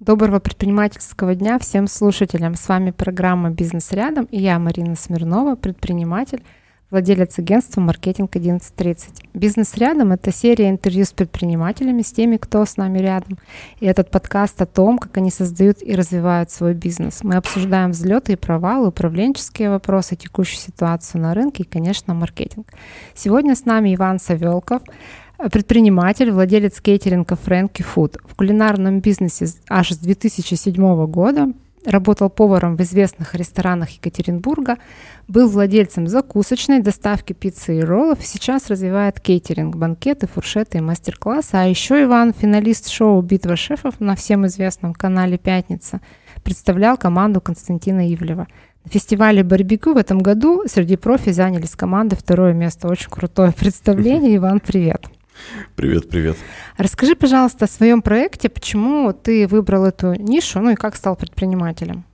Доброго предпринимательского дня всем слушателям. С вами программа «Бизнес рядом» и я, Марина Смирнова, предприниматель, владелец агентства «Маркетинг 1130». «Бизнес рядом» — это серия интервью с предпринимателями, с теми, кто с нами рядом. И этот подкаст о том, как они создают и развивают свой бизнес. Мы обсуждаем взлеты и провалы, управленческие вопросы, текущую ситуацию на рынке и, конечно, маркетинг. Сегодня с нами Иван Савелков — предприниматель, владелец кейтеринга Фрэнки Фуд. В кулинарном бизнесе аж с 2007 года работал поваром в известных ресторанах Екатеринбурга, был владельцем закусочной, доставки пиццы и роллов, сейчас развивает кейтеринг, банкеты, фуршеты и мастер-классы. А еще Иван, финалист шоу «Битва шефов» на всем известном канале «Пятница», представлял команду Константина Ивлева. На фестивале барбекю в этом году среди профи заняли с командой второе место. Очень крутое представление. Иван, привет. Привет, привет. Расскажи, пожалуйста, о своем проекте, почему ты выбрал эту нишу, ну и как стал предпринимателем?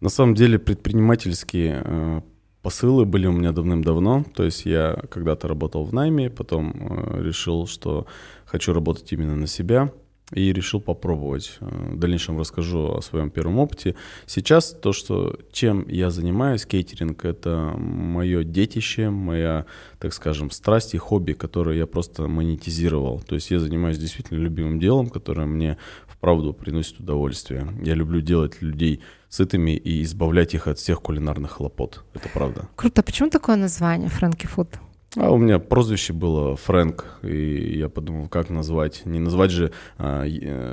На самом деле предпринимательские э, посылы были у меня давным-давно. То есть я когда-то работал в найме, потом э, решил, что хочу работать именно на себя и решил попробовать. Э, в дальнейшем расскажу о своем первом опыте. Сейчас то, что чем я занимаюсь, кейтеринг, это мое детище, моя, так скажем, страсть и хобби, которое я просто монетизировал. То есть я занимаюсь действительно любимым делом, которое мне вправду приносит удовольствие. Я люблю делать людей сытыми и избавлять их от всех кулинарных хлопот. Это правда. Круто. Почему такое название Фрэнки Фуд? А у меня прозвище было Фрэнк, и я подумал, как назвать. Не назвать же а,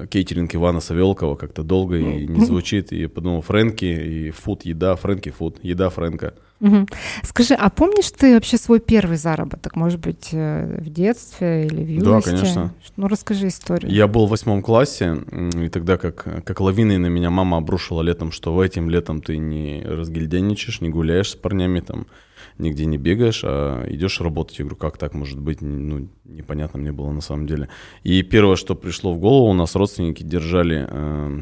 кейтеринг Ивана Савелкова как-то долго и не звучит. И я подумал, Фрэнки и фуд, еда, Фрэнки фуд, еда Фрэнка. Угу. Скажи, а помнишь ты вообще свой первый заработок? Может быть, э, в детстве или в юности? Да, конечно. Ну, расскажи историю. Я был в восьмом классе, и тогда как, как лавиной на меня мама обрушила летом, что в этим летом ты не разгильденничаешь, не гуляешь с парнями там, нигде не бегаешь, а идешь работать. Я говорю, как так может быть? Ну, непонятно мне было на самом деле. И первое, что пришло в голову, у нас родственники держали э,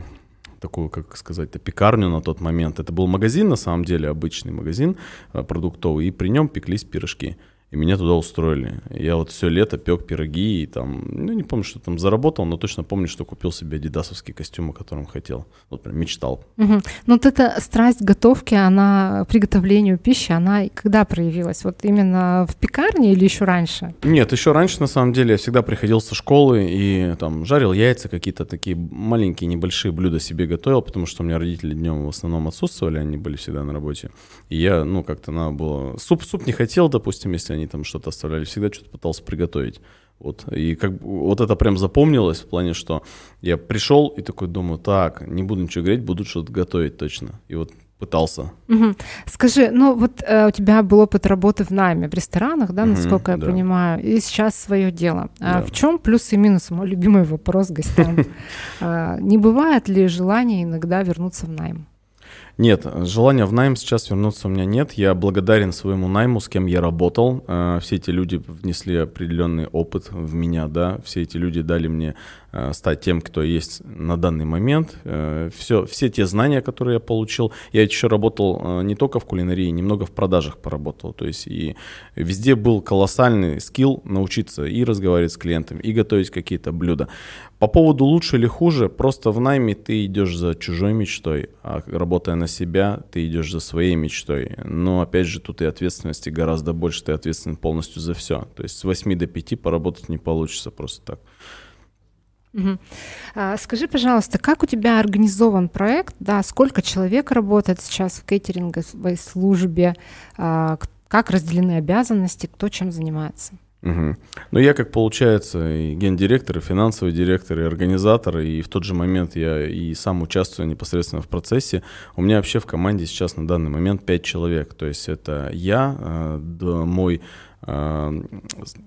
такую, как сказать, пекарню на тот момент. Это был магазин, на самом деле, обычный магазин э, продуктовый, и при нем пеклись пирожки и меня туда устроили. Я вот все лето пек пироги и там, ну не помню, что там заработал, но точно помню, что купил себе адидасовский костюм, о котором хотел. Вот прям мечтал. Угу. Ну вот эта страсть готовки, она приготовлению пищи, она когда проявилась? Вот именно в пекарне или еще раньше? Нет, еще раньше на самом деле я всегда приходил со школы и там жарил яйца, какие-то такие маленькие небольшие блюда себе готовил, потому что у меня родители днем в основном отсутствовали, они были всегда на работе. И я, ну как-то надо было... Суп, суп не хотел, допустим, если они они там что-то оставляли, всегда что-то пытался приготовить. Вот. И как вот это прям запомнилось в плане, что я пришел и такой думаю, так, не буду ничего греть, буду что-то готовить точно. И вот пытался. Угу. Скажи, ну вот э, у тебя был опыт работы в найме, в ресторанах, да, насколько угу, я да. понимаю, и сейчас свое дело. А да. в чем плюсы и минусы? Мой любимый вопрос гостям. А, не бывает ли желание иногда вернуться в найм? Нет, желания в найм сейчас вернуться у меня нет. Я благодарен своему найму, с кем я работал. Э, все эти люди внесли определенный опыт в меня, да. Все эти люди дали мне стать тем, кто есть на данный момент. Все, э, все те знания, которые я получил. Я еще работал не только в кулинарии, немного в продажах поработал. То есть и везде был колоссальный скилл научиться и разговаривать с клиентами, и готовить какие-то блюда. По поводу лучше или хуже, просто в найме ты идешь за чужой мечтой, а работая на себя, ты идешь за своей мечтой. Но опять же, тут и ответственности гораздо больше, ты ответственен полностью за все. То есть с 8 до 5 поработать не получится просто так. А, скажи, пожалуйста, как у тебя организован проект? Да, сколько человек работает сейчас в кейтеринговой службе? А, как разделены обязанности? Кто чем занимается? Угу. Ну, я, как получается, и гендиректор, и финансовый директор, и организатор, и в тот же момент я и сам участвую непосредственно в процессе. У меня вообще в команде сейчас на данный момент 5 человек. То есть это я, э, мой я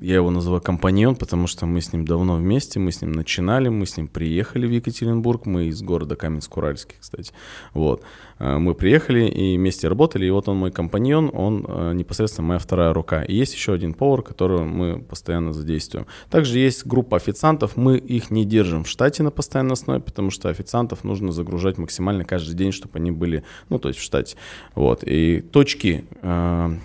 его называю компаньон, потому что мы с ним давно вместе, мы с ним начинали, мы с ним приехали в Екатеринбург, мы из города Каменск-Уральский, кстати. Вот. А, мы приехали и вместе работали, и вот он мой компаньон, он а, непосредственно моя вторая рука. И есть еще один повар, которого мы постоянно задействуем. Также есть группа официантов, мы их не держим в штате на постоянной основе, потому что официантов нужно загружать максимально каждый день, чтобы они были, ну, то есть в штате. Вот. И точки а,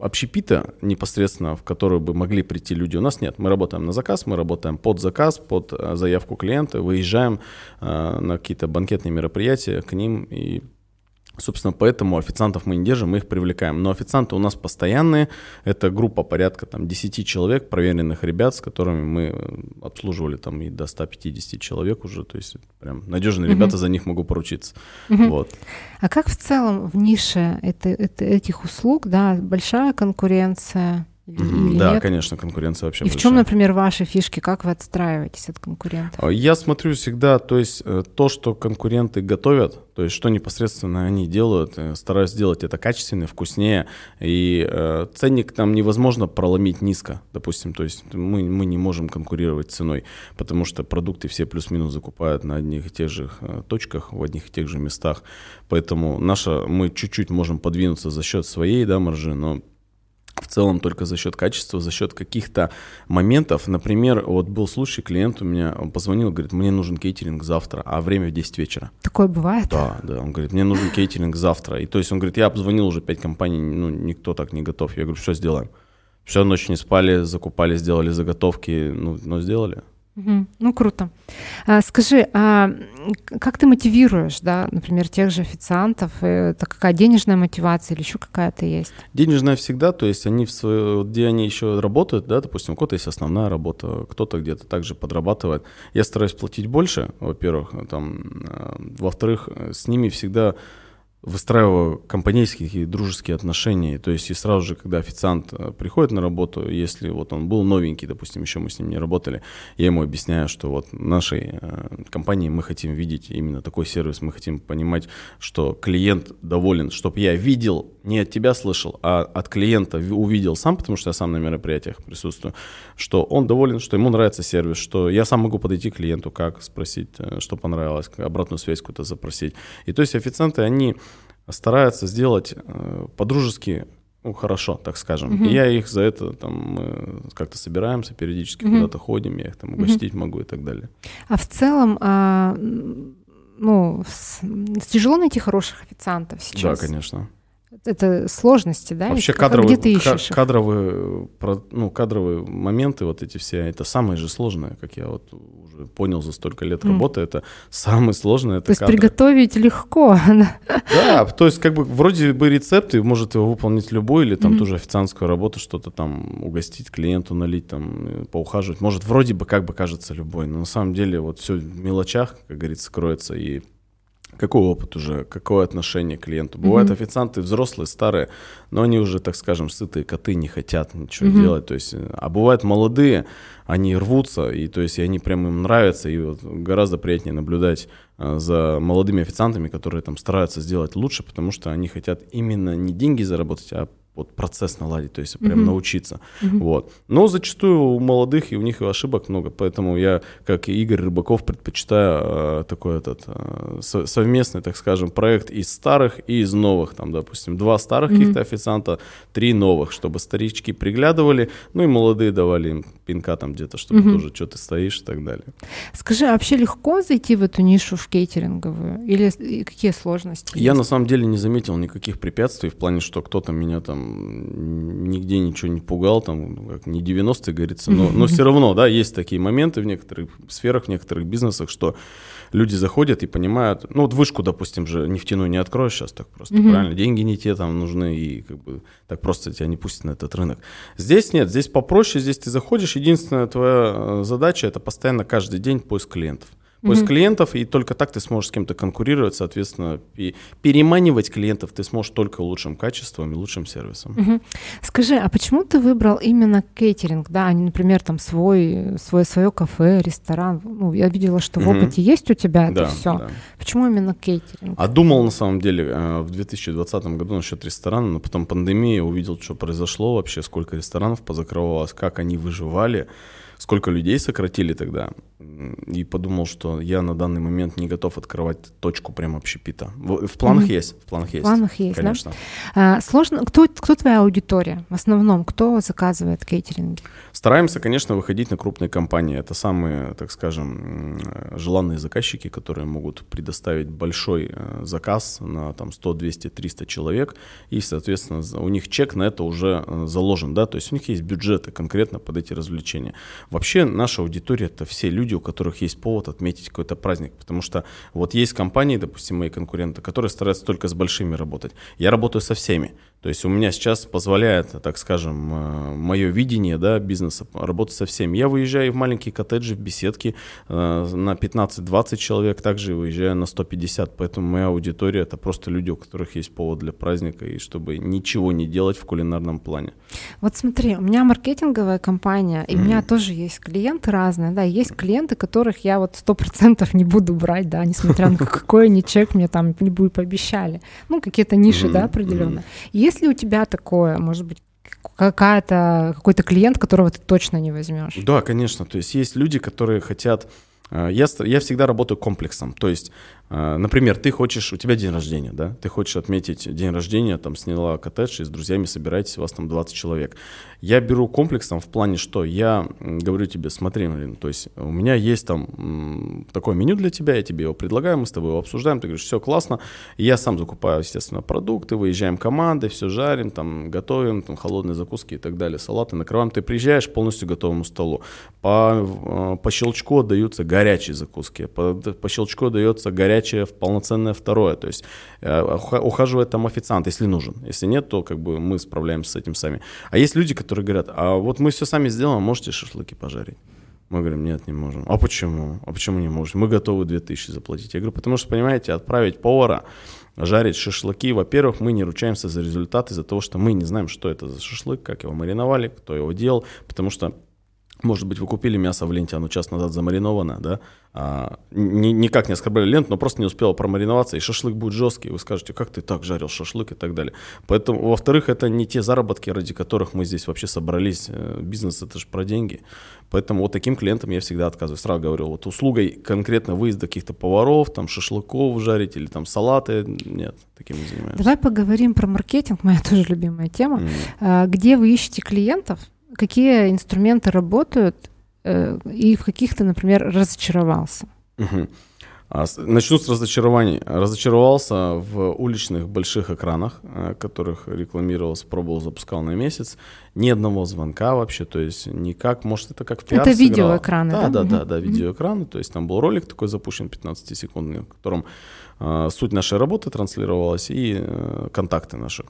общепита непосредственно, в который бы могли прийти люди, у нас нет. Мы работаем на заказ, мы работаем под заказ, под э, заявку клиента, выезжаем э, на какие-то банкетные мероприятия к ним и Собственно, поэтому официантов мы не держим, мы их привлекаем. Но официанты у нас постоянные. Это группа порядка там, 10 человек, проверенных ребят, с которыми мы э, обслуживали там и до 150 человек уже. То есть прям надежные угу. ребята, за них могу поручиться. Угу. Вот. А как в целом в нише это, это, этих услуг, да, большая конкуренция? Или да, нет? конечно, конкуренция вообще. И большая. в чем, например, ваши фишки, как вы отстраиваетесь от конкурентов? А, я смотрю всегда, то есть э, то, что конкуренты готовят, то есть что непосредственно они делают, э, стараюсь сделать это качественнее, вкуснее, и э, ценник там невозможно проломить низко, допустим, то есть мы, мы не можем конкурировать ценой, потому что продукты все плюс-минус закупают на одних и тех же э, точках, в одних и тех же местах, поэтому наша, мы чуть-чуть можем подвинуться за счет своей да, маржи, но целом только за счет качества, за счет каких-то моментов. Например, вот был случай, клиент у меня он позвонил, говорит, мне нужен кейтеринг завтра, а время в 10 вечера. Такое бывает? Да, да. Он говорит, мне нужен кейтеринг завтра. И то есть он говорит, я обзвонил уже 5 компаний, ну, никто так не готов. Я говорю, все сделаем. Все, ночь не спали, закупали, сделали заготовки, ну, но сделали. Ну, круто. А, скажи, а как ты мотивируешь, да, например, тех же официантов? Это какая денежная мотивация или еще какая-то есть? Денежная всегда, то есть они в свое, где они еще работают, да, допустим, у кого-то есть основная работа, кто-то где-то также подрабатывает. Я стараюсь платить больше, во-первых, там, а, во-вторых, с ними всегда выстраиваю компанейские и дружеские отношения. То есть и сразу же, когда официант э, приходит на работу, если вот он был новенький, допустим, еще мы с ним не работали, я ему объясняю, что вот нашей э, компании мы хотим видеть именно такой сервис, мы хотим понимать, что клиент доволен, чтобы я видел, не от тебя слышал, а от клиента увидел сам, потому что я сам на мероприятиях присутствую, что он доволен, что ему нравится сервис, что я сам могу подойти к клиенту, как спросить, э, что понравилось, обратную связь какую-то запросить. И то есть официанты, они стараются сделать э, по-дружески ну, хорошо, так скажем. Uh-huh. И я их за это там мы как-то собираемся периодически, uh-huh. куда-то ходим, я их там угостить uh-huh. могу и так далее. А в целом, а, ну, с, тяжело найти хороших официантов сейчас? Да, конечно это сложности, да? Вообще кадровые, где ты ищешь кадровые, ну, кадровые моменты, вот эти все, это самое же сложное, как я вот уже понял за столько лет mm. работы, это самое сложное. Это то есть кадры. приготовить легко. Да, то есть как бы вроде бы рецепты, может его выполнить любой, или там mm-hmm. тоже официантскую работу, что-то там угостить клиенту, налить, там, поухаживать. Может вроде бы как бы кажется любой, но на самом деле вот все в мелочах, как говорится, кроется, и какой опыт уже, какое отношение к клиенту. Бывают mm-hmm. официанты взрослые, старые, но они уже, так скажем, сытые коты, не хотят ничего mm-hmm. делать. То есть, а бывают молодые, они рвутся, и то есть и они прям им нравятся, и вот гораздо приятнее наблюдать а, за молодыми официантами, которые там стараются сделать лучше, потому что они хотят именно не деньги заработать, а вот процесс наладить, то есть прям mm-hmm. научиться. Mm-hmm. Вот. Но зачастую у молодых и у них и ошибок много, поэтому я, как и Игорь Рыбаков, предпочитаю э, такой этот э, совместный, так скажем, проект из старых и из новых. Там, допустим, два старых mm-hmm. каких-то официанта, три новых, чтобы старички приглядывали, ну и молодые давали им пинка там где-то, чтобы mm-hmm. тоже что ты стоишь и так далее. Скажи, а вообще легко зайти в эту нишу в кейтеринговую? Или какие сложности? Я есть? на самом деле не заметил никаких препятствий в плане, что кто-то меня там нигде ничего не пугал, там, как не 90-е, говорится, но, но все равно, да, есть такие моменты в некоторых сферах, в некоторых бизнесах, что люди заходят и понимают, ну вот вышку, допустим, же нефтяную не откроешь сейчас так просто, mm-hmm. правильно, деньги не те там нужны, и как бы так просто тебя не пустят на этот рынок. Здесь нет, здесь попроще, здесь ты заходишь, единственная твоя э, задача это постоянно каждый день поиск клиентов поиск mm-hmm. клиентов, и только так ты сможешь с кем-то конкурировать, соответственно, и переманивать клиентов ты сможешь только лучшим качеством и лучшим сервисом. Mm-hmm. Скажи, а почему ты выбрал именно кейтеринг, да, а не, например, там свой, свое, свое кафе, ресторан? Ну, я видела, что mm-hmm. в опыте есть у тебя это да, все. Да. Почему именно кейтеринг? А думал, на самом деле, э, в 2020 году насчет ресторана, но потом пандемия, увидел, что произошло вообще, сколько ресторанов позакрывалось, как они выживали, сколько людей сократили тогда, и подумал, что я на данный момент не готов открывать точку прям общепита. В, в планах mm-hmm. есть, в планах есть. В планах есть, конечно. Да? А, сложно. Кто, кто твоя аудитория? В основном, кто заказывает кейтеринги? Стараемся, конечно, выходить на крупные компании. Это самые, так скажем, желанные заказчики, которые могут предоставить большой э, заказ на там 100, 200, 300 человек, и, соответственно, у них чек на это уже э, заложен, да, то есть у них есть бюджеты конкретно под эти развлечения. Вообще наша аудитория это все люди, у которых есть повод отметить какой-то праздник, потому что вот есть компании, допустим, мои конкуренты, которые стараются только с большими работать. Я работаю со всеми. То есть у меня сейчас позволяет, так скажем, э, мое видение да, бизнеса работать со всеми. Я выезжаю в маленькие коттеджи, в беседки э, на 15-20 человек, также выезжаю на 150, поэтому моя аудитория это просто люди, у которых есть повод для праздника и чтобы ничего не делать в кулинарном плане. Вот смотри, у меня маркетинговая компания, и mm. у меня тоже есть клиенты разные, да, есть клиенты, которых я вот сто процентов не буду брать, да, несмотря на какой они чек мне там не будет пообещали, ну какие-то ниши, mm-hmm. да, определенно. Mm-hmm. Есть ли у тебя такое, может быть, какая-то, какой-то клиент, которого ты точно не возьмешь? Да, конечно. То есть есть люди, которые хотят э, я, я всегда работаю комплексом. То есть например, ты хочешь, у тебя день рождения, да, ты хочешь отметить день рождения, там сняла коттедж и с друзьями собираетесь, у вас там 20 человек. Я беру комплексом в плане, что я говорю тебе, смотри, Марин, то есть у меня есть там такое меню для тебя, я тебе его предлагаю, мы с тобой его обсуждаем, ты говоришь, все классно, я сам закупаю, естественно, продукты, выезжаем командой, все жарим, там готовим, там холодные закуски и так далее, салаты накрываем, ты приезжаешь полностью готовому столу, по, по щелчку отдаются горячие закуски, по, по щелчку отдается горячий горячее полноценное второе. То есть э, ухаживает там официант, если нужен. Если нет, то как бы мы справляемся с этим сами. А есть люди, которые говорят, а вот мы все сами сделаем, можете шашлыки пожарить? Мы говорим, нет, не можем. А почему? А почему не можем? Мы готовы 2000 заплатить. Я говорю, потому что, понимаете, отправить повара жарить шашлыки, во-первых, мы не ручаемся за результат из-за того, что мы не знаем, что это за шашлык, как его мариновали, кто его делал, потому что может быть, вы купили мясо в ленте, оно час назад замариновано, да, а, ни, никак не оскорбляли ленту, но просто не успело промариноваться, и шашлык будет жесткий, вы скажете, как ты так жарил шашлык и так далее. Поэтому, во-вторых, это не те заработки, ради которых мы здесь вообще собрались. Э, бизнес это же про деньги. Поэтому вот таким клиентам я всегда отказываю. Сразу говорю, вот услугой конкретно выезда каких-то поваров, там шашлыков жарить или там салаты, нет, таким не занимаюсь. Давай поговорим про маркетинг, моя тоже любимая тема. Mm. Где вы ищете клиентов? Какие инструменты работают э, и в каких ты, например, разочаровался? Угу. Начну с разочарований. Разочаровался в уличных больших экранах, э, которых рекламировался, пробовал, запускал на месяц. Ни одного звонка вообще, то есть никак, может это как в пиар Это видеоэкраны, да? Да, да, да, да, видеоэкраны. То есть там был ролик такой запущен 15-секундный, в котором э, суть нашей работы транслировалась и э, контакты наши.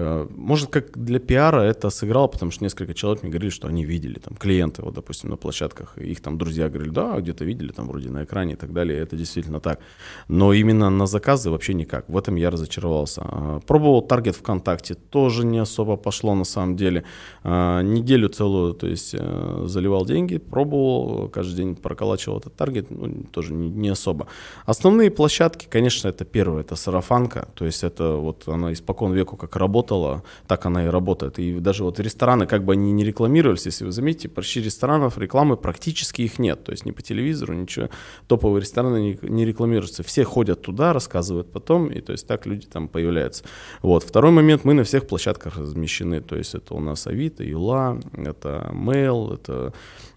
Э, может, как для пиара это сыграло, потому что несколько человек мне говорили, что они видели, там, клиенты, вот, допустим, на площадках, их там друзья говорили, да, где-то видели, там, вроде на экране и так далее, это действительно так. Но именно на заказы вообще никак, в этом я разочаровался. А, пробовал таргет ВКонтакте, тоже не особо пошло на самом деле. А, неделю целую, то есть, э, заливал деньги, пробовал, каждый день проколачивал этот таргет, ну, тоже не, особо. Основные площадки, конечно, это первое, это сарафанка, то есть, это вот она испокон веку как работа, работала, так она и работает. И даже вот рестораны, как бы они не рекламировались, если вы заметите, почти ресторанов рекламы практически их нет. То есть ни по телевизору, ничего. Топовые рестораны не, не рекламируются. Все ходят туда, рассказывают потом, и то есть так люди там появляются. Вот. Второй момент, мы на всех площадках размещены. То есть это у нас Авито, Юла, это Mail, это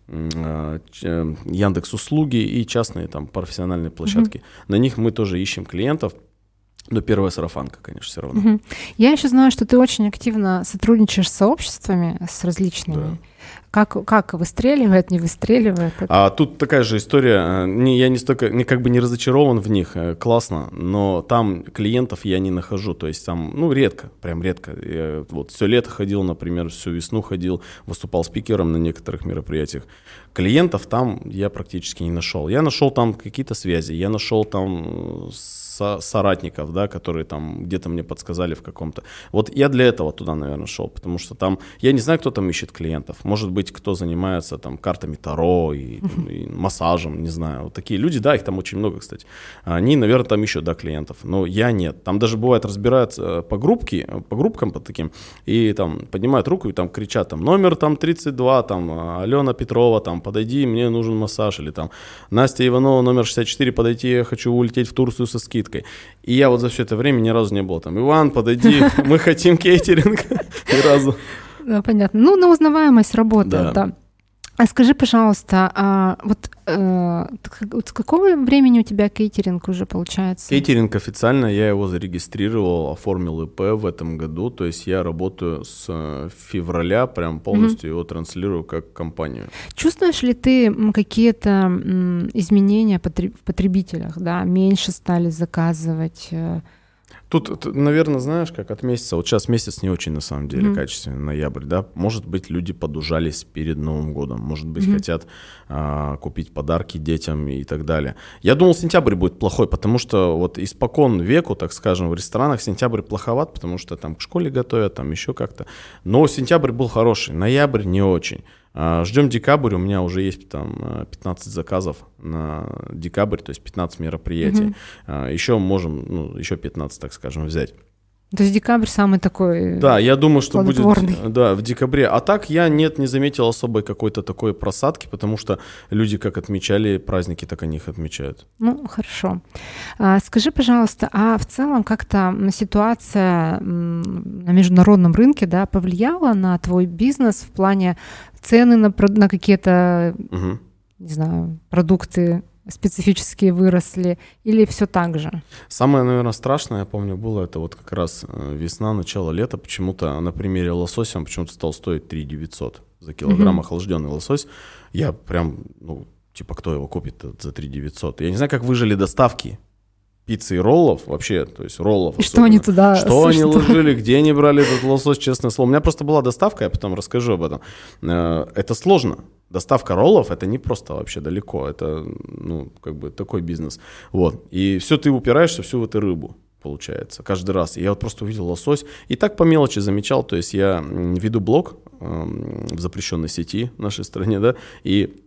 а, Яндекс услуги и частные там профессиональные площадки. Mm-hmm. На них мы тоже ищем клиентов. Но первая сарафанка, конечно, все равно. Угу. Я еще знаю, что ты очень активно сотрудничаешь с сообществами, с различными. Да. Как, как выстреливает, не выстреливает? А тут такая же история. Не, я не столько, не, как бы не разочарован в них, э, классно, но там клиентов я не нахожу. То есть там, ну, редко, прям редко. Я вот все лето ходил, например, всю весну ходил, выступал спикером на некоторых мероприятиях. Клиентов там я практически не нашел. Я нашел там какие-то связи, я нашел там со соратников, да, которые там где-то мне подсказали в каком-то. Вот я для этого туда, наверное, шел, потому что там, я не знаю, кто там ищет клиентов Может быть, кто занимается там картами Таро и, и массажем, не знаю. Вот такие люди, да, их там очень много, кстати. Они, наверное, там еще, да, клиентов. Но я нет. Там даже бывает разбираются э, по группке, по группкам по таким, и там поднимают руку и там кричат там номер там 32, там Алена Петрова, там подойди, мне нужен массаж, или там Настя Иванова номер 64, подойти, я хочу улететь в Турцию со скидкой. И я вот за все это время ни разу не был там, Иван, подойди, мы хотим кейтеринг. Ни разу. Да, понятно. Ну, на узнаваемость работает, да. А скажи, пожалуйста, а вот э, с какого времени у тебя кейтеринг уже получается? Кейтеринг официально, я его зарегистрировал, оформил ИП в этом году, то есть я работаю с э, февраля, прям полностью mm-hmm. его транслирую как компанию. Чувствуешь ли ты какие-то изменения в потребителях, да, меньше стали заказывать? Тут, наверное, знаешь, как от месяца. Вот сейчас месяц не очень, на самом деле, mm-hmm. качественный, ноябрь, да. Может быть, люди подужались перед Новым годом. Может быть, mm-hmm. хотят а, купить подарки детям и так далее. Я думал, сентябрь будет плохой, потому что вот испокон веку, так скажем, в ресторанах сентябрь плоховат, потому что там к школе готовят, там еще как-то. Но сентябрь был хороший, ноябрь не очень. А, ждем декабрь, у меня уже есть там 15 заказов на декабрь, то есть 15 мероприятий. Mm-hmm. Еще можем, ну, еще 15, так скажем, взять. То есть декабрь самый такой Да, я думаю, что будет да, в декабре. А так я нет, не заметил особой какой-то такой просадки, потому что люди как отмечали праздники, так они их отмечают. Ну, хорошо. А, скажи, пожалуйста, а в целом как-то ситуация на международном рынке да, повлияла на твой бизнес в плане цены на, на какие-то, угу. не знаю, продукты специфические выросли или все так же? Самое, наверное, страшное, я помню, было это вот как раз э, весна, начало лета. Почему-то на примере лосося он почему-то стал стоить 3 900 за килограмм угу. охлажденный лосось. Я прям, ну, типа, кто его купит за 3 900? Я не знаю, как выжили доставки пиццы и роллов вообще, то есть роллов. И что они туда... Что они ложили, где они брали этот лосось, честное слово. У меня просто была доставка, я потом расскажу об этом. Э, это сложно. Доставка роллов это не просто вообще далеко, это ну как бы такой бизнес. Вот и все ты упираешься всю в эту рыбу получается каждый раз. Я вот просто увидел лосось и так по мелочи замечал, то есть я веду блог э, в запрещенной сети в нашей стране, да, и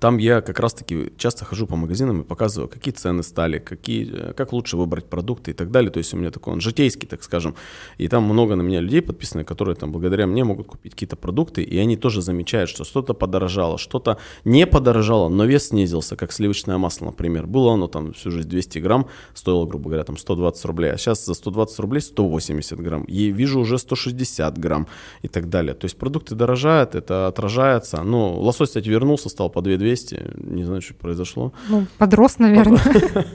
там я как раз-таки часто хожу по магазинам и показываю, какие цены стали, какие, как лучше выбрать продукты и так далее. То есть у меня такой он житейский, так скажем. И там много на меня людей подписаны, которые там благодаря мне могут купить какие-то продукты, и они тоже замечают, что что-то подорожало, что-то не подорожало, но вес снизился, как сливочное масло, например. Было оно там всю жизнь 200 грамм, стоило, грубо говоря, там 120 рублей, а сейчас за 120 рублей 180 грамм. И вижу уже 160 грамм и так далее. То есть продукты дорожают, это отражается. Ну, лосось, кстати, вернулся, стал по 2 200, не знаю, что произошло. Ну, подрос, наверное.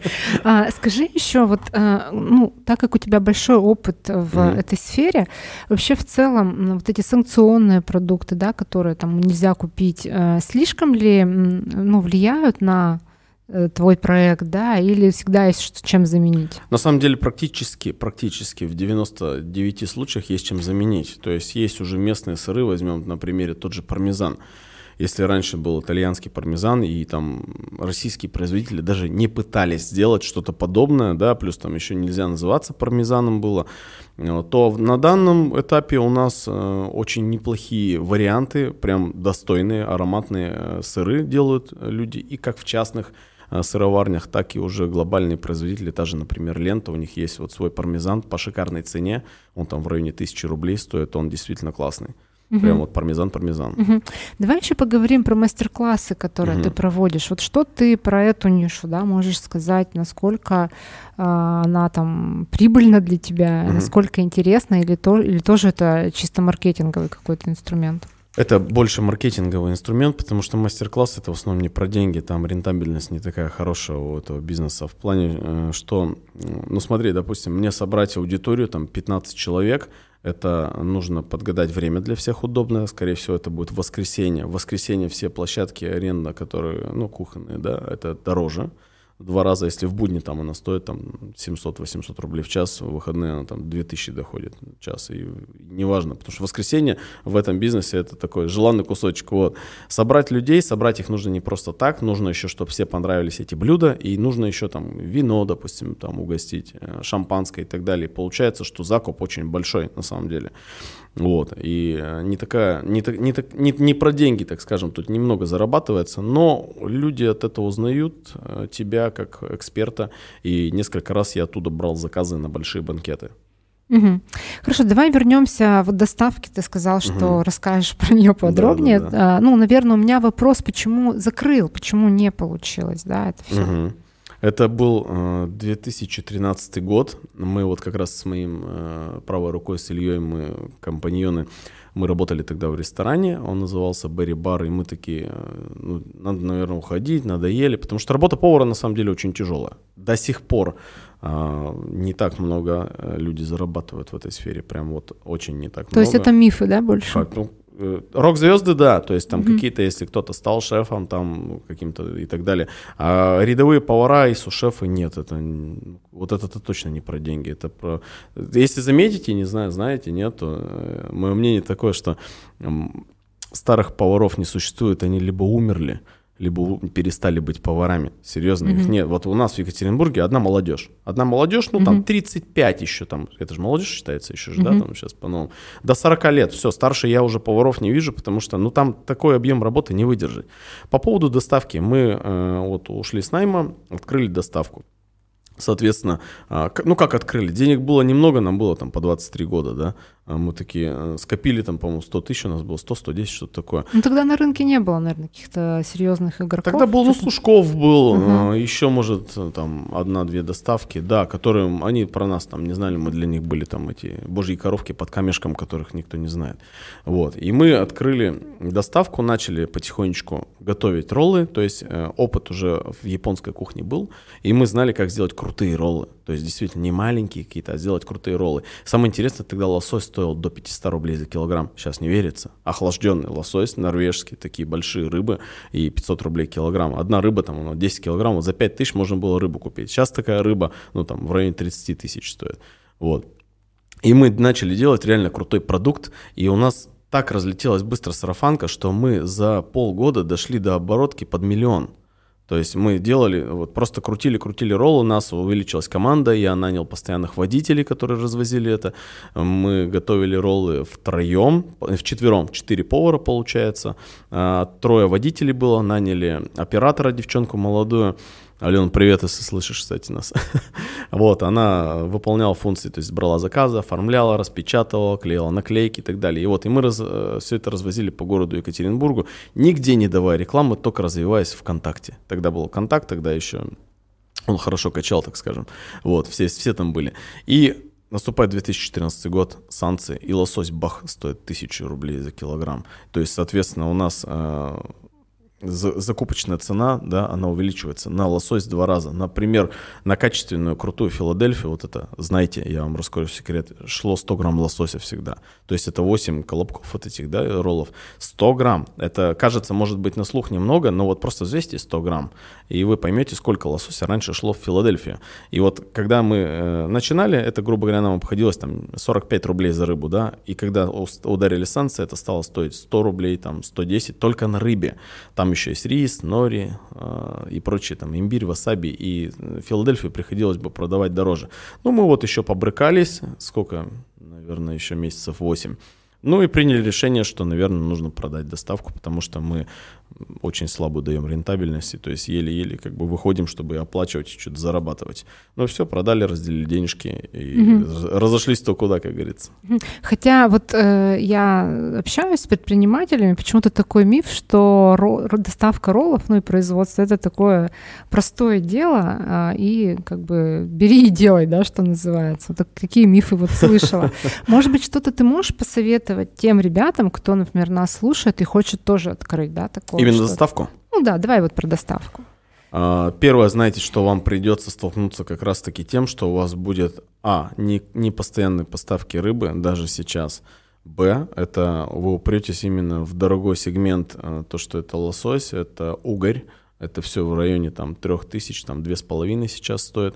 А, скажи еще, вот, а, ну, так как у тебя большой опыт в этой сфере, вообще в целом вот эти санкционные продукты, да, которые там нельзя купить, э, слишком ли, ну, влияют на э, твой проект, да, или всегда есть что, чем заменить? На самом деле практически, практически в 99 случаях есть чем заменить. То есть есть уже местные сыры, возьмем на примере тот же пармезан. Если раньше был итальянский пармезан, и там российские производители даже не пытались сделать что-то подобное, да, плюс там еще нельзя называться пармезаном было, э, то на данном этапе у нас э, очень неплохие варианты, прям достойные, ароматные э, сыры делают люди, и как в частных сыроварнях, так и уже глобальные производители, та же, например, Лента, у них есть вот свой пармезан по шикарной цене, он там в районе тысячи рублей стоит, он действительно классный. Угу. Прям вот пармезан-пармезан. Угу. Давай еще поговорим про мастер-классы, которые угу. ты проводишь. Вот что ты про эту нишу, да, можешь сказать, насколько э, она там прибыльна для тебя, угу. насколько интересна, или, то, или тоже это чисто маркетинговый какой-то инструмент? Это больше маркетинговый инструмент, потому что мастер-класс это в основном не про деньги, там рентабельность не такая хорошая у этого бизнеса. В плане, э, что, ну смотри, допустим, мне собрать аудиторию, там 15 человек, это нужно подгадать время для всех удобное. Скорее всего, это будет воскресенье. В воскресенье все площадки аренда, которые, ну, кухонные, да, это дороже два раза, если в будни там она стоит там 700-800 рублей в час, в выходные она там 2000 доходит в час, и неважно, потому что воскресенье в этом бизнесе это такой желанный кусочек, вот. Собрать людей, собрать их нужно не просто так, нужно еще, чтобы все понравились эти блюда, и нужно еще там вино, допустим, там угостить, э, шампанское и так далее. Получается, что закуп очень большой на самом деле. Вот, и э, не такая, не, не, не, не про деньги, так скажем, тут немного зарабатывается, но люди от этого узнают э, тебя как эксперта, и несколько раз я оттуда брал заказы на большие банкеты. Угу. Хорошо, давай вернемся в доставке. Ты сказал, что угу. расскажешь про нее подробнее. Да, да, да. Ну, наверное, у меня вопрос, почему закрыл, почему не получилось, да, это все. Угу. Это был э, 2013 год. Мы вот как раз с моим э, правой рукой, с Ильей, мы компаньоны, мы работали тогда в ресторане, он назывался Берри Бар, и мы такие, э, ну, надо, наверное, уходить, надоели, потому что работа повара на самом деле очень тяжелая. До сих пор э, не так много э, люди зарабатывают в этой сфере, прям вот очень не так То много. То есть это мифы, да, больше? Как, ну, Э, рок-звезды, да, то есть там mm-hmm. какие-то, если кто-то стал шефом там каким-то и так далее. А рядовые повара и сушефы нет, это вот это, это точно не про деньги, это про... Если заметите, не знаю, знаете, нет, то э, мое мнение такое, что старых поваров не существует, они либо умерли, либо перестали быть поварами. Серьезно, mm-hmm. их нет. Вот у нас в Екатеринбурге одна молодежь. Одна молодежь, ну mm-hmm. там 35 еще там, это же молодежь считается еще же, mm-hmm. да, там сейчас по-новому. До 40 лет, все, старше я уже поваров не вижу, потому что, ну там такой объем работы не выдержит. По поводу доставки, мы э, вот ушли с найма, открыли доставку. Соответственно, а, ну как открыли? Денег было немного, нам было там по 23 года, да. А мы такие э, скопили там, по-моему, 100 тысяч у нас было, 100-110, что-то такое. Ну тогда на рынке не было, наверное, каких-то серьезных игроков. Тогда был, ну, Служков был, угу. еще, может, там, одна-две доставки, да, которые, они про нас там не знали, мы для них были там эти божьи коровки под камешком, которых никто не знает. Вот, и мы открыли доставку, начали потихонечку готовить роллы, то есть э, опыт уже в японской кухне был, и мы знали, как сделать крутые роллы. То есть действительно не маленькие какие-то, а сделать крутые роллы. Самое интересное, тогда лосось стоил до 500 рублей за килограмм. Сейчас не верится. Охлажденный лосось, норвежский, такие большие рыбы, и 500 рублей килограмм. Одна рыба там, ну, 10 килограмм, вот за 5 тысяч можно было рыбу купить. Сейчас такая рыба, ну там в районе 30 тысяч стоит. Вот. И мы начали делать реально крутой продукт, и у нас так разлетелась быстро сарафанка, что мы за полгода дошли до оборотки под миллион. То есть мы делали, вот просто крутили, крутили ролл, у нас увеличилась команда, я нанял постоянных водителей, которые развозили это. Мы готовили роллы втроем, четвером, четыре повара получается. А, трое водителей было, наняли оператора, девчонку молодую. Алена, привет, если слышишь, кстати, нас. вот, она выполняла функции, то есть брала заказы, оформляла, распечатывала, клеила наклейки и так далее. И вот, и мы раз, э, все это развозили по городу Екатеринбургу, нигде не давая рекламы, только развиваясь ВКонтакте. Тогда был ВКонтакт, тогда еще он хорошо качал, так скажем. Вот, все, все там были. И Наступает 2014 год, санкции, и лосось бах стоит 1000 рублей за килограмм. То есть, соответственно, у нас э, закупочная цена, да, она увеличивается на лосось два раза. Например, на качественную крутую Филадельфию, вот это, знаете, я вам расскажу секрет, шло 100 грамм лосося всегда. То есть это 8 колобков вот этих, да, роллов. 100 грамм. Это, кажется, может быть на слух немного, но вот просто взвесьте 100 грамм, и вы поймете, сколько лосося раньше шло в Филадельфию. И вот когда мы э, начинали, это, грубо говоря, нам обходилось там 45 рублей за рыбу, да, и когда ударили санкции, это стало стоить 100 рублей, там 110 только на рыбе. Там еще есть рис, нори э, и прочие, там, имбирь, васаби, и Филадельфию приходилось бы продавать дороже. Ну, мы вот еще побрыкались, сколько, наверное, еще месяцев 8. Ну и приняли решение, что, наверное, нужно продать доставку, потому что мы очень слабую даем рентабельности, то есть еле-еле как бы выходим, чтобы оплачивать и что-то зарабатывать. Ну все, продали, разделили денежки и угу. разошлись то куда, как говорится. Хотя вот э, я общаюсь с предпринимателями, почему-то такой миф, что ро- доставка роллов, ну и производство, это такое простое дело, э, и как бы бери и делай, да, что называется. Вот какие мифы вот слышала. Может быть, что-то ты можешь посоветовать тем ребятам, кто, например, нас слушает и хочет тоже открыть, да, такое Именно доставку? Ну да, давай вот про доставку. А, первое, знаете, что вам придется столкнуться как раз-таки тем, что у вас будет, а, не, не постоянные поставки рыбы, даже сейчас, б, это вы упретесь именно в дорогой сегмент, а, то, что это лосось, это угорь, это все в районе там трех тысяч, там две с половиной сейчас стоит.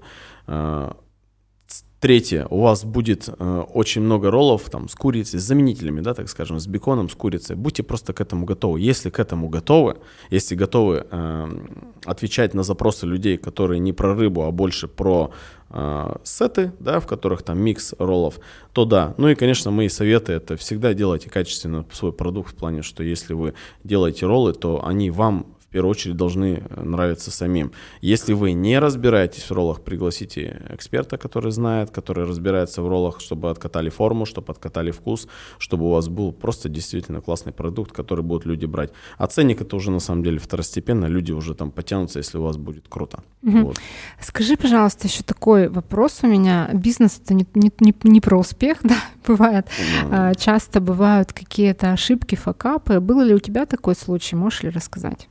Третье, у вас будет э, очень много роллов там с курицей, с заменителями, да, так скажем, с беконом, с курицей. Будьте просто к этому готовы. Если к этому готовы, если готовы э, отвечать на запросы людей, которые не про рыбу, а больше про э, сеты, да, в которых там микс роллов, то да. Ну и, конечно, мои советы это всегда делайте качественно свой продукт в плане, что если вы делаете роллы, то они вам первую очередь должны нравиться самим. Если вы не разбираетесь в роллах, пригласите эксперта, который знает, который разбирается в роллах, чтобы откатали форму, чтобы откатали вкус, чтобы у вас был просто действительно классный продукт, который будут люди брать. А ценник это уже на самом деле второстепенно, люди уже там потянутся, если у вас будет круто. Угу. Вот. Скажи, пожалуйста, еще такой вопрос у меня. Бизнес это не, не, не, не про успех, да, бывает. Да. Часто бывают какие-то ошибки, факапы. Было ли у тебя такой случай? Можешь ли рассказать?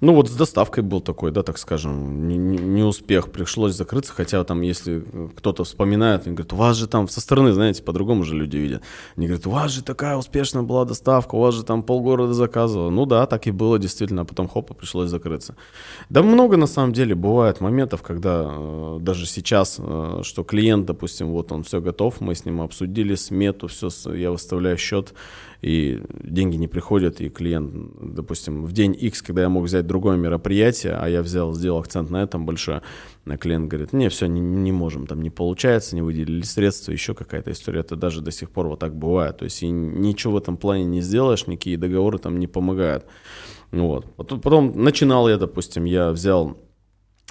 Ну вот с доставкой был такой, да, так скажем, не, не успех, пришлось закрыться, хотя там, если кто-то вспоминает, они говорят, у вас же там со стороны, знаете, по-другому же люди видят. Они говорят, у вас же такая успешная была доставка, у вас же там полгорода заказывало. Ну да, так и было действительно, а потом хоп, и пришлось закрыться. Да много на самом деле бывает моментов, когда э, даже сейчас, э, что клиент, допустим, вот он все готов, мы с ним обсудили смету, все, я выставляю счет, и деньги не приходят, и клиент, допустим, в день X, когда я мог взять другое мероприятие, а я взял, сделал акцент на этом большое, а клиент говорит, не, все, не, не можем, там не получается, не выделили средства, еще какая-то история, это даже до сих пор вот так бывает, то есть и ничего в этом плане не сделаешь, никакие договоры там не помогают. Вот. Потом начинал я, допустим, я взял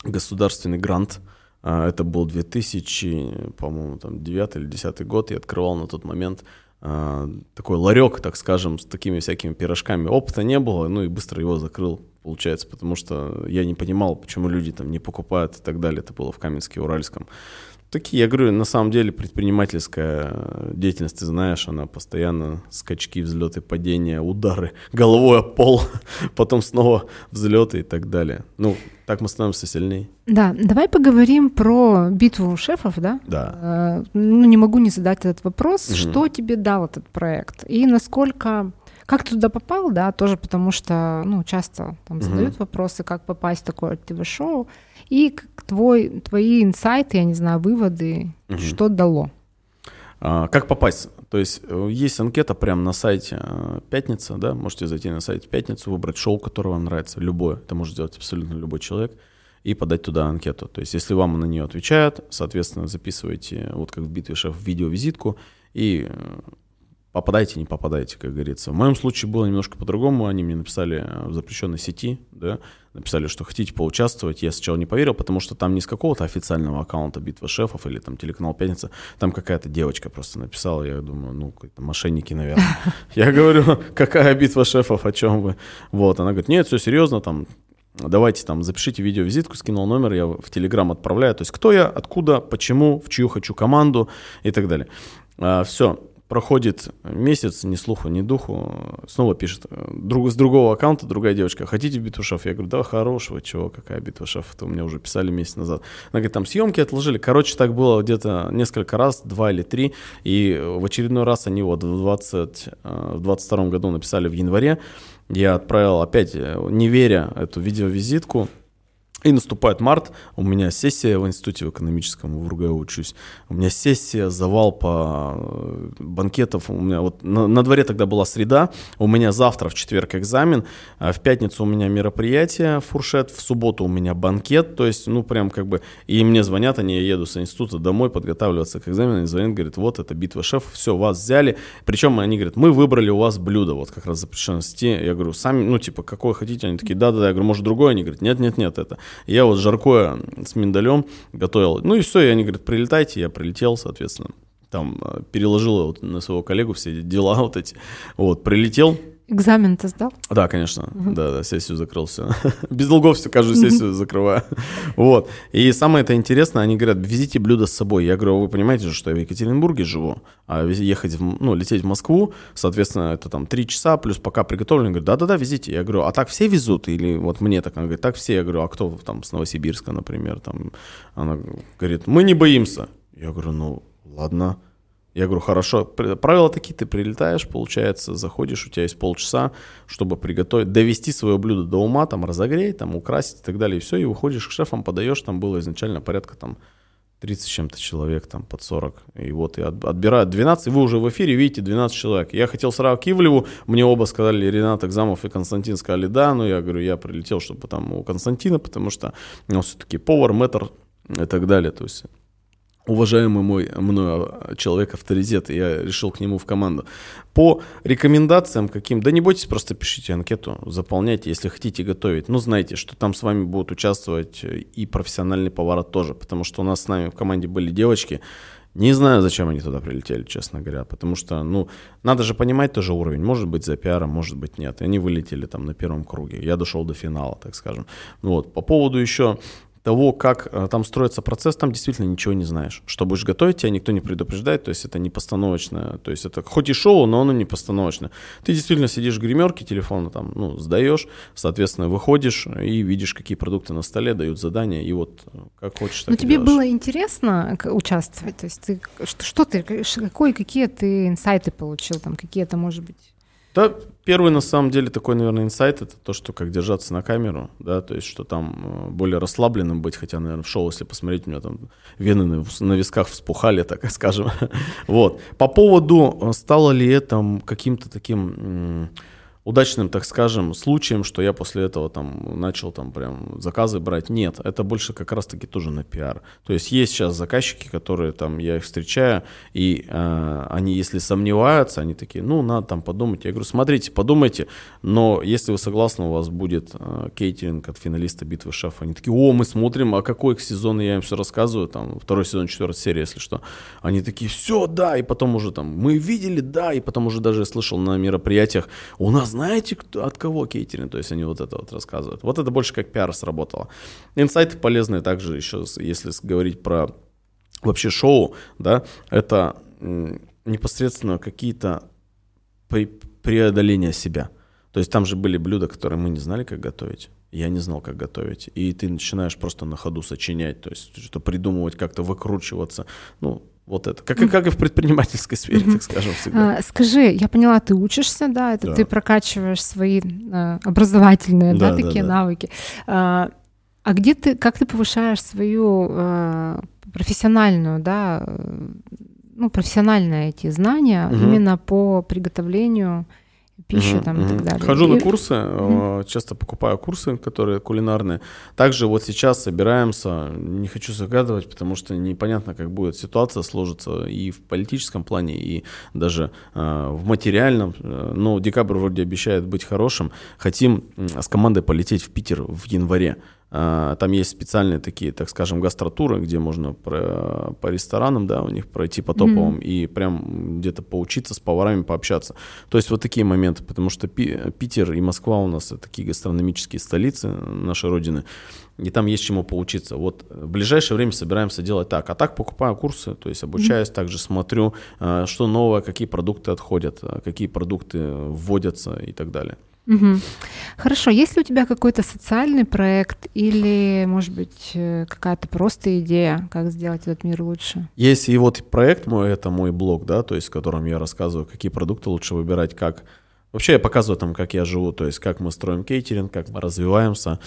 государственный грант, а, это был 2000, по-моему, там 9 или 10 год, я открывал на тот момент такой ларек, так скажем, с такими всякими пирожками. Опыта не было, ну и быстро его закрыл, получается, потому что я не понимал, почему люди там не покупают и так далее. Это было в Каменске, Уральском. Такие, я говорю, на самом деле предпринимательская деятельность, ты знаешь, она постоянно скачки, взлеты, падения, удары головой о пол, потом снова взлеты и так далее. Ну, так мы становимся сильнее. Да, давай поговорим про битву шефов, да? Да. Э, ну, не могу не задать этот вопрос. Угу. Что тебе дал этот проект? И насколько как ты туда попал, да, тоже потому что, ну, часто там задают угу. вопросы, как попасть в такое ТВ-шоу, и твой, твои инсайты, я не знаю, выводы, угу. что дало? А, как попасть? То есть э, есть анкета прямо на сайте э, Пятница, да, можете зайти на сайт Пятницу, выбрать шоу, которое вам нравится, любое, это может сделать абсолютно любой человек, и подать туда анкету. То есть если вам на нее отвечают, соответственно, записывайте, вот как в битве шеф, видеовизитку, и э, попадайте, не попадайте, как говорится. В моем случае было немножко по-другому. Они мне написали в запрещенной сети, да, написали, что хотите поучаствовать. Я сначала не поверил, потому что там не с какого-то официального аккаунта Битва шефов или там телеканал Пятница, там какая-то девочка просто написала. Я думаю, ну, какие-то мошенники, наверное. Я говорю, какая Битва шефов, о чем вы? Вот, она говорит, нет, все серьезно, там давайте там запишите видеовизитку, скинул номер, я в Телеграм отправляю, то есть кто я, откуда, почему, в чью хочу команду и так далее. А, все, Проходит месяц, ни слуху, ни духу, снова пишет друг, с другого аккаунта другая девочка, хотите битву шеф? Я говорю, да, хорошего, чего, какая битва шеф? Это у меня уже писали месяц назад. Она говорит, там съемки отложили. Короче, так было где-то несколько раз, два или три, и в очередной раз они вот в, 20, э, в 22 году написали в январе. Я отправил опять, э, не веря, эту видеовизитку, и наступает март, у меня сессия в институте в экономическом, в РГУ учусь. У меня сессия, завал по э, банкетов. У меня вот на, на дворе тогда была среда, у меня завтра в четверг экзамен, а в пятницу у меня мероприятие, фуршет, в субботу у меня банкет, то есть, ну, прям как бы, и мне звонят, они, я еду с института домой подготавливаться к экзамену, они звонят, говорят, вот, это битва шефов, все, вас взяли. Причем они говорят, мы выбрали у вас блюдо, вот как раз запрещено сети. Я говорю, сами, ну, типа, какое хотите? Они такие, да-да-да. Я говорю, может, другое? Они говорят, нет-нет-нет, это. Я вот жаркое с миндалем готовил. Ну и все, и они говорят, прилетайте, я прилетел, соответственно. Там э, переложил вот на своего коллегу все дела вот эти. Вот, прилетел, Экзамен-то сдал? Да, конечно. Угу. Да, да, сессию закрыл все. Без долгов все, каждую сессию закрываю. Вот. И самое это интересное, они говорят, везите блюдо с собой. Я говорю, вы понимаете же, что я в Екатеринбурге живу, а ехать, в, ну, лететь в Москву, соответственно, это там три часа, плюс пока приготовлено. Говорят, да-да-да, везите. Я говорю, а так все везут? Или вот мне так? Она говорит, так все. Я говорю, а кто там с Новосибирска, например? Там, она говорит, мы не боимся. Я говорю, ну, ладно. Я говорю, хорошо, правила такие, ты прилетаешь, получается, заходишь, у тебя есть полчаса, чтобы приготовить, довести свое блюдо до ума, там, разогреть, там, украсить и так далее, и все, и выходишь к шефам, подаешь, там было изначально порядка там 30 с чем-то человек, там, под 40. И вот я отбираю 12, вы уже в эфире видите 12 человек. Я хотел сразу к Ивлеву, мне оба сказали, Ренат Экзамов и Константин сказали да, но я говорю, я прилетел, чтобы там у Константина, потому что он все-таки повар, мэтр и так далее. То есть уважаемый мой мной человек авторитет, я решил к нему в команду. По рекомендациям каким, да не бойтесь, просто пишите анкету, заполняйте, если хотите готовить. Ну, знайте, что там с вами будут участвовать и профессиональные повара тоже, потому что у нас с нами в команде были девочки, не знаю, зачем они туда прилетели, честно говоря, потому что, ну, надо же понимать тоже уровень. Может быть, за пиаром, может быть, нет. И они вылетели там на первом круге. Я дошел до финала, так скажем. Вот, по поводу еще того, как э, там строится процесс, там действительно ничего не знаешь. Что будешь готовить, тебя никто не предупреждает, то есть это не постановочное, то есть это хоть и шоу, но оно не постановочное. Ты действительно сидишь в гримерке телефона, там, ну, сдаешь, соответственно, выходишь и видишь, какие продукты на столе, дают задания, и вот э, как хочешь, так Но тебе делаешь. было интересно участвовать? То есть ты, что, что ты, какой, какие ты инсайты получил, там, какие-то, может быть, да, первый на самом деле такой, наверное, инсайт это то, что как держаться на камеру, да, то есть что там э, более расслабленным быть, хотя, наверное, в шоу, если посмотреть, у меня там вены на висках вспухали, так скажем. вот. По поводу, э, стало ли это каким-то таким удачным, так скажем, случаем, что я после этого там начал там прям заказы брать. Нет, это больше как раз-таки тоже на пиар. То есть есть сейчас заказчики, которые там, я их встречаю, и э, они, если сомневаются, они такие, ну, надо там подумать. Я говорю, смотрите, подумайте, но если вы согласны, у вас будет э, кейтеринг от финалиста битвы шефа. Они такие, о, мы смотрим, а какой сезон, я им все рассказываю, там, второй сезон, четвертая серия, если что. Они такие, все, да, и потом уже там, мы видели, да, и потом уже даже слышал на мероприятиях, у нас знаете, кто, от кого кейтеринг? То есть они вот это вот рассказывают. Вот это больше как пиар сработало. Инсайты полезные также еще, если говорить про вообще шоу, да, это непосредственно какие-то преодоления себя. То есть там же были блюда, которые мы не знали, как готовить. Я не знал, как готовить. И ты начинаешь просто на ходу сочинять, то есть что придумывать, как-то выкручиваться. Ну, вот это. Как, и, как и в предпринимательской сфере, так скажем, всегда. А, скажи, я поняла, ты учишься, да, это да. ты прокачиваешь свои а, образовательные, да, да такие да, навыки. А, а где ты, как ты повышаешь свою а, профессиональную, да, ну, профессиональные эти знания угу. именно по приготовлению пищи там и так далее. Хожу и... на курсы, mm часто покупаю курсы, которые кулинарные. Также вот сейчас собираемся, не хочу загадывать, потому что непонятно, как будет ситуация сложится и в политическом плане, и даже э, в материальном. Э, но декабрь вроде обещает быть хорошим. Хотим с командой полететь в Питер в январе. А, там есть специальные такие, так скажем, гастротуры, где можно про, по ресторанам, да, у них пройти по топовым mm-hmm. и прям где-то поучиться с поварами, пообщаться. То есть вот такие моменты, потому что Питер и Москва у нас такие гастрономические столицы нашей родины, и там есть чему поучиться. Вот в ближайшее время собираемся делать так. А так покупаю курсы, то есть обучаюсь, mm-hmm. также смотрю, а, что новое, какие продукты отходят, а, какие продукты вводятся и так далее. Угу. Хорошо, есть ли у тебя какой-то социальный проект или, может быть, э, какая-то просто идея, как сделать этот мир лучше? Есть и вот проект мой, это мой блог, да, то есть в котором я рассказываю, какие продукты лучше выбирать, как... Вообще я показываю там, как я живу, то есть как мы строим кейтеринг, как мы развиваемся,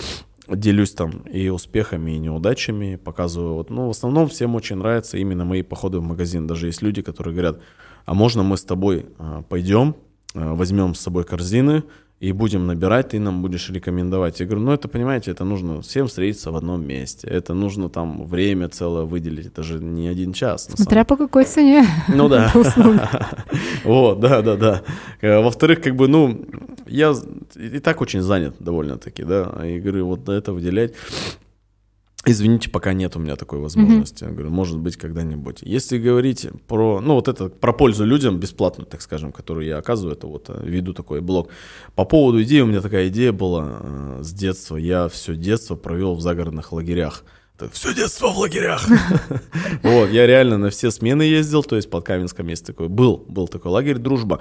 делюсь там и успехами, и неудачами, показываю. Вот, ну, в основном всем очень нравятся именно мои походы в магазин. Даже есть люди, которые говорят, а можно мы с тобой а, пойдем, а, возьмем с собой корзины, и будем набирать, ты нам будешь рекомендовать. Я говорю, ну это, понимаете, это нужно всем встретиться в одном месте. Это нужно там время целое выделить. Это же не один час. Смотря по какой цене. Ну да. Вот, да, да, да. Э, во-вторых, как бы, ну, я и так очень занят довольно-таки, да. И говорю, вот на это выделять Извините, пока нет у меня такой возможности. Mm-hmm. Я говорю, может быть, когда-нибудь. Если говорить про, ну, вот это, про пользу людям бесплатную, так скажем, которую я оказываю, это вот э, веду такой блог. По поводу идеи, у меня такая идея была э, с детства. Я все детство провел в загородных лагерях. Все детство в лагерях. Вот, я реально на все смены ездил, то есть под Каменском есть такой, был, был такой лагерь «Дружба»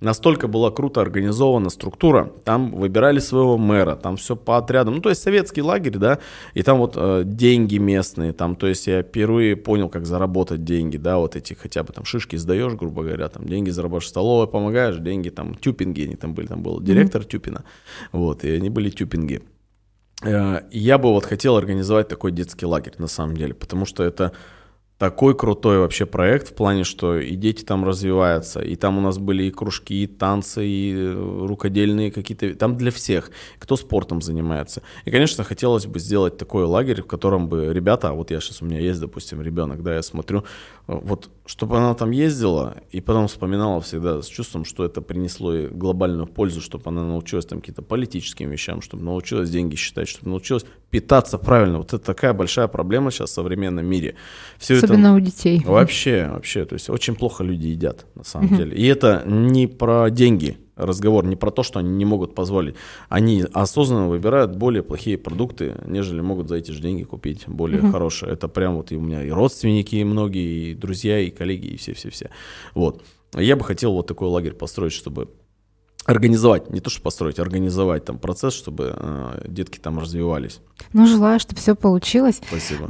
настолько была круто организована структура, там выбирали своего мэра, там все по отрядам, ну то есть советский лагерь, да, и там вот э, деньги местные, там, то есть я впервые понял, как заработать деньги, да, вот эти хотя бы там шишки сдаешь, грубо говоря, там деньги зарабатываешь, столовой помогаешь, деньги там, тюпинги они там были, там был директор mm-hmm. Тюпина, вот, и они были тюпинги. Э, я бы вот хотел организовать такой детский лагерь, на самом деле, потому что это такой крутой вообще проект в плане, что и дети там развиваются, и там у нас были и кружки, и танцы, и э, рукодельные какие-то, там для всех, кто спортом занимается. И, конечно, хотелось бы сделать такой лагерь, в котором бы ребята, а вот я сейчас, у меня есть, допустим, ребенок, да, я смотрю, вот, чтобы она там ездила, и потом вспоминала всегда с чувством, что это принесло ей глобальную пользу, чтобы она научилась там какие-то политическим вещам, чтобы научилась деньги считать, чтобы научилась питаться правильно. Вот это такая большая проблема сейчас в современном мире. Все Особенно это... у детей. Вообще, вообще. То есть очень плохо люди едят, на самом угу. деле. И это не про деньги разговор, не про то, что они не могут позволить. Они осознанно выбирают более плохие продукты, нежели могут за эти же деньги купить более угу. хорошие. Это прям вот и у меня и родственники, и многие, и друзья, и коллеги, и все-все-все. Вот. Я бы хотел вот такой лагерь построить, чтобы организовать, не то что построить, организовать там процесс, чтобы э, детки там развивались. Ну, желаю, чтобы все получилось. Спасибо.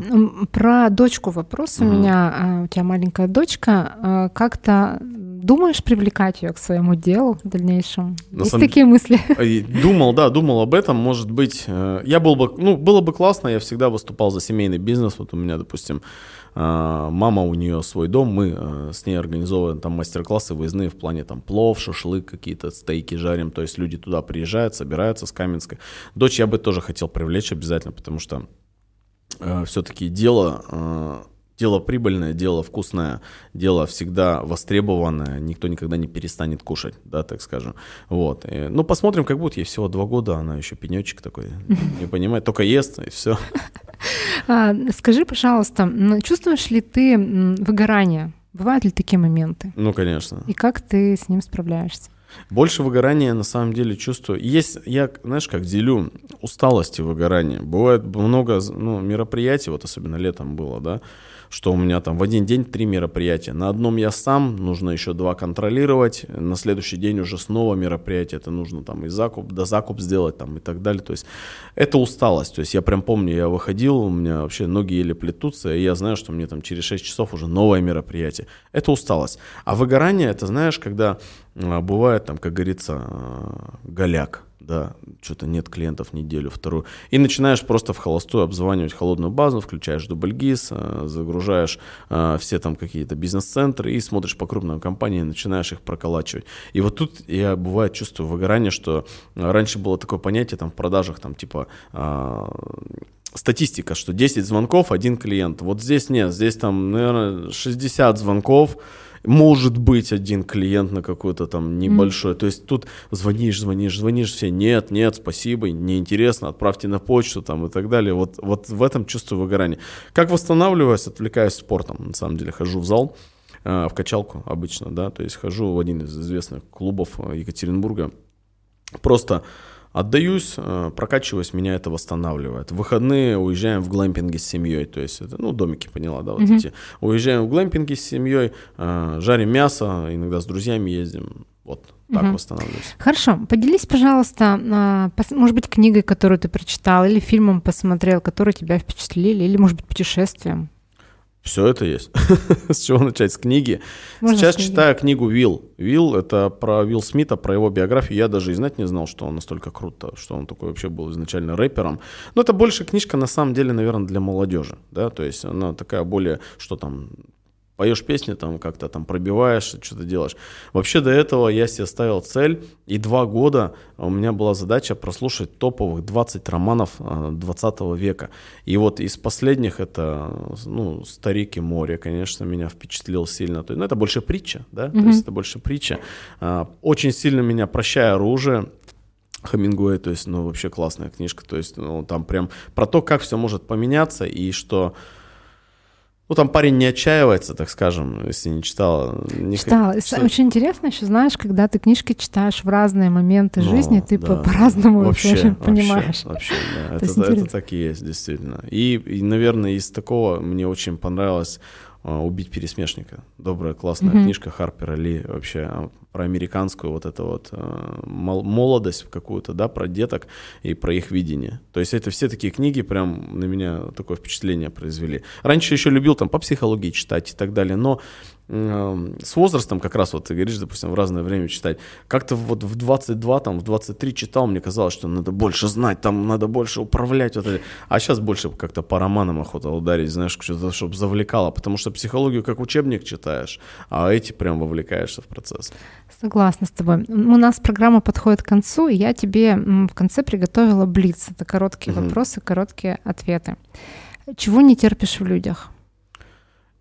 Про дочку вопрос угу. у меня. А, у тебя маленькая дочка. А, как-то думаешь привлекать ее к своему делу в дальнейшем? На Есть самом... такие мысли? Думал, да, думал об этом. Может быть, э, я был бы, ну, было бы классно, я всегда выступал за семейный бизнес. Вот у меня, допустим, а, мама, у нее свой дом, мы а, с ней организовываем там мастер-классы выездные в плане там плов, шашлык, какие-то стейки жарим, то есть люди туда приезжают, собираются с Каменской. Дочь я бы тоже хотел привлечь обязательно, потому что э, все-таки дело э, дело прибыльное, дело вкусное, дело всегда востребованное, никто никогда не перестанет кушать, да, так скажем. Вот. И, ну, посмотрим, как будет. Ей всего два года, она еще пенечек такой, не понимает, только ест, и все. А, скажи, пожалуйста, чувствуешь ли ты выгорание? Бывают ли такие моменты? Ну, конечно. И как ты с ним справляешься? Больше выгорания на самом деле чувствую. Есть, я, знаешь, как делю усталость и выгорание. Бывает много ну, мероприятий, вот особенно летом было, да, что у меня там в один день три мероприятия. На одном я сам, нужно еще два контролировать, на следующий день уже снова мероприятие, это нужно там и закуп, да закуп сделать там и так далее. То есть это усталость. То есть я прям помню, я выходил, у меня вообще ноги еле плетутся, и я знаю, что мне там через 6 часов уже новое мероприятие. Это усталость. А выгорание, это знаешь, когда а, бывает там, как говорится, а, голяк да, что-то нет клиентов неделю, вторую. И начинаешь просто в холостую обзванивать холодную базу, включаешь дубльгиз, э, загружаешь э, все там какие-то бизнес-центры и смотришь по крупным компаниям, начинаешь их проколачивать. И вот тут я бывает чувствую выгорание, что раньше было такое понятие там в продажах, там типа э, статистика, что 10 звонков, один клиент. Вот здесь нет, здесь там, наверное, 60 звонков, может быть один клиент на какой-то там небольшой. Mm. То есть тут звонишь, звонишь, звонишь, все нет, нет, спасибо, неинтересно, отправьте на почту там и так далее. Вот, вот в этом чувствую выгорание. Как восстанавливаюсь, отвлекаюсь спортом. На самом деле хожу в зал, э, в качалку обычно, да, то есть хожу в один из известных клубов э, Екатеринбурга. Просто Отдаюсь, э, прокачиваюсь, меня это восстанавливает. В выходные уезжаем в глэмпинги с семьей, то есть это, ну, домики, поняла, да, вот mm-hmm. эти. Уезжаем в глэмпинги с семьей, э, жарим мясо, иногда с друзьями ездим, вот, так угу. восстанавливаюсь. Хорошо. Поделись, пожалуйста, а, может быть, книгой, которую ты прочитал, или фильмом посмотрел, который тебя впечатлили, или, может быть, путешествием. Все это есть. с чего начать? С книги. Можно Сейчас с читаю книгу Вилл. Вилл — это про Вилл Смита, про его биографию. Я даже и знать не знал, что он настолько круто, что он такой вообще был изначально рэпером. Но это больше книжка, на самом деле, наверное, для молодежи. Да? То есть она такая более, что там, поешь песни, там как-то там пробиваешь, что-то делаешь. Вообще до этого я себе ставил цель, и два года у меня была задача прослушать топовых 20 романов 20 э, века. И вот из последних это, ну, «Старик и море», конечно, меня впечатлил сильно. То, ну, это больше притча, да, mm-hmm. то есть это больше притча. А, очень сильно меня «Прощая оружие», Хамингуэй, то есть, ну, вообще классная книжка, то есть, ну, там прям про то, как все может поменяться, и что ну, там парень не отчаивается, так скажем, если не читала. Не читала. Что... Очень интересно еще, знаешь, когда ты книжки читаешь в разные моменты ну, жизни, ты да. по-разному вообще, вообще понимаешь. Вообще, да. это, это так и есть, действительно. И, и, наверное, из такого мне очень понравилось «Убить пересмешника». Добрая, классная mm-hmm. книжка Харпера Ли вообще а, про американскую вот эту вот а, молодость какую-то, да, про деток и про их видение. То есть это все такие книги прям на меня такое впечатление произвели. Раньше еще любил там по психологии читать и так далее, но с возрастом как раз вот ты говоришь, допустим, в разное время читать. Как-то вот в 22, там, в 23 читал, мне казалось, что надо больше знать, там надо больше управлять. Вот это. А сейчас больше как-то по романам охота ударить, знаешь, что-то, чтобы завлекало. Потому что психологию как учебник читаешь, а эти прям вовлекаешься в процесс. Согласна с тобой. У нас программа подходит к концу, и я тебе в конце приготовила блиц. Это короткие угу. вопросы, короткие ответы. Чего не терпишь в людях?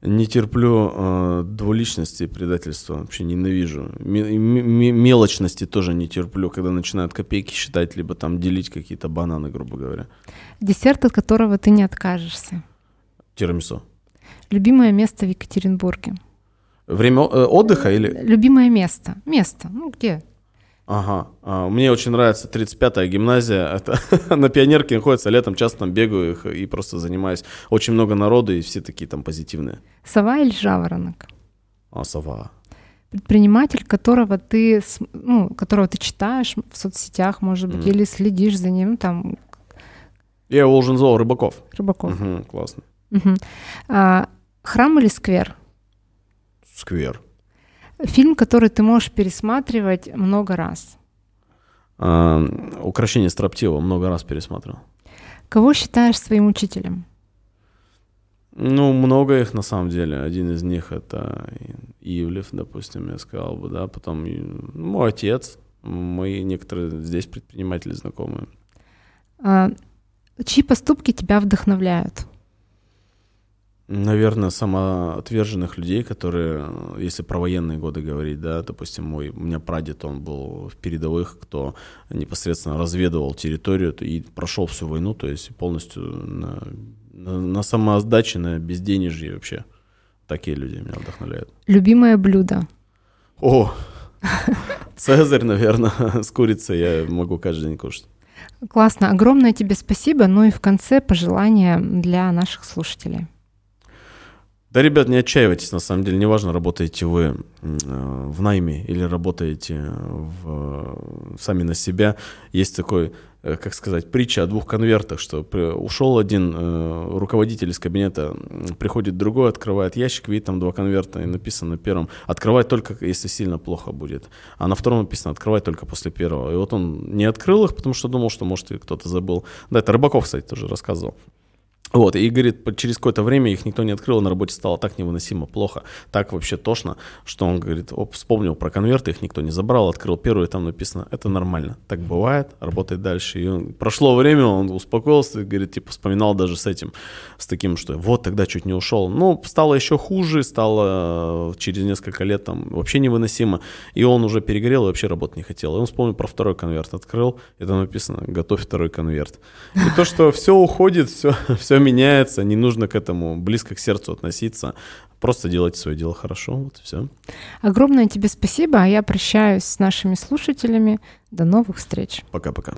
Не терплю э, двуличности и предательства, вообще ненавижу. Мелочности тоже не терплю, когда начинают копейки считать, либо там делить какие-то бананы, грубо говоря. Десерт, от которого ты не откажешься. Тирамису. Любимое место в Екатеринбурге. Время э, отдыха или? Любимое место. Место. Ну где? Ага. А, мне очень нравится 35-я гимназия. Это на пионерке находится, летом часто там бегаю их и просто занимаюсь. Очень много народу, и все такие там позитивные. Сова или жаворонок? А, сова. Предприниматель, которого ты, ну, которого ты читаешь в соцсетях, может быть, mm. или следишь за ним, там... Я его уже назвал Рыбаков. Рыбаков. Угу, классно. Угу. А, храм или сквер? Сквер. Фильм, который ты можешь пересматривать много раз. А, «Украшение строптива» много раз пересматривал. Кого считаешь своим учителем? Ну, много их на самом деле. Один из них это Ивлев, допустим, я сказал бы, да. Потом мой отец, мои некоторые здесь предприниматели знакомые. А, чьи поступки тебя вдохновляют? Наверное, самоотверженных людей, которые, если про военные годы говорить, да, допустим, мой, у меня прадед, он был в передовых, кто непосредственно разведывал территорию и прошел всю войну, то есть полностью на, на, на самоотдаче, на безденежье вообще. Такие люди меня вдохновляют. Любимое блюдо? О, Цезарь, наверное, с курицей я могу каждый день кушать. Классно. Огромное тебе спасибо. Ну и в конце пожелания для наших слушателей. Да, ребят, не отчаивайтесь, на самом деле, неважно, работаете вы э, в найме или работаете в, сами на себя. Есть такой, э, как сказать, притча о двух конвертах, что ушел один э, руководитель из кабинета, приходит другой, открывает ящик, видит там два конверта, и написано на первом, открывать только, если сильно плохо будет. А на втором написано, открывать только после первого. И вот он не открыл их, потому что думал, что, может, кто-то забыл. Да, это Рыбаков, кстати, тоже рассказывал. Вот, и говорит, через какое-то время их никто не открыл, на работе стало так невыносимо плохо, так вообще тошно, что он говорит, оп, вспомнил про конверты, их никто не забрал, открыл первый, там написано, это нормально, так бывает, работает дальше. И он, прошло время, он успокоился, говорит, типа, вспоминал даже с этим, с таким, что вот тогда чуть не ушел. Ну, стало еще хуже, стало через несколько лет там вообще невыносимо, и он уже перегорел и вообще работать не хотел. И он вспомнил про второй конверт, открыл, и там написано, готовь второй конверт. И то, что все уходит, все, все меняется, не нужно к этому близко к сердцу относиться. Просто делайте свое дело хорошо, вот и все. Огромное тебе спасибо, а я прощаюсь с нашими слушателями. До новых встреч. Пока-пока.